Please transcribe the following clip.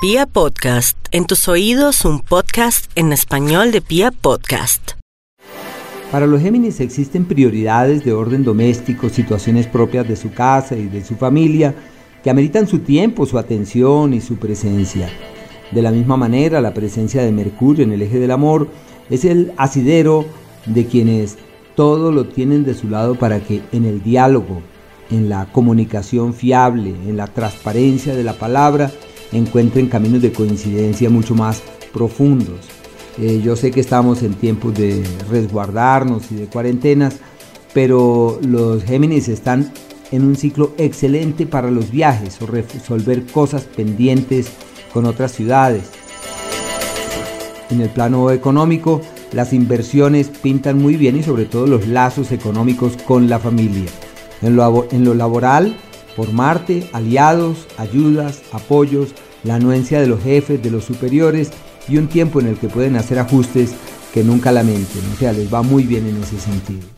Pia Podcast, en tus oídos un podcast en español de Pia Podcast. Para los Géminis existen prioridades de orden doméstico, situaciones propias de su casa y de su familia que ameritan su tiempo, su atención y su presencia. De la misma manera, la presencia de Mercurio en el eje del amor es el asidero de quienes todo lo tienen de su lado para que en el diálogo, en la comunicación fiable, en la transparencia de la palabra, encuentren caminos de coincidencia mucho más profundos. Eh, yo sé que estamos en tiempos de resguardarnos y de cuarentenas, pero los Géminis están en un ciclo excelente para los viajes o resolver cosas pendientes con otras ciudades. En el plano económico, las inversiones pintan muy bien y sobre todo los lazos económicos con la familia. En lo, en lo laboral, por Marte, aliados, ayudas, apoyos, la anuencia de los jefes, de los superiores y un tiempo en el que pueden hacer ajustes que nunca lamenten. O sea, les va muy bien en ese sentido.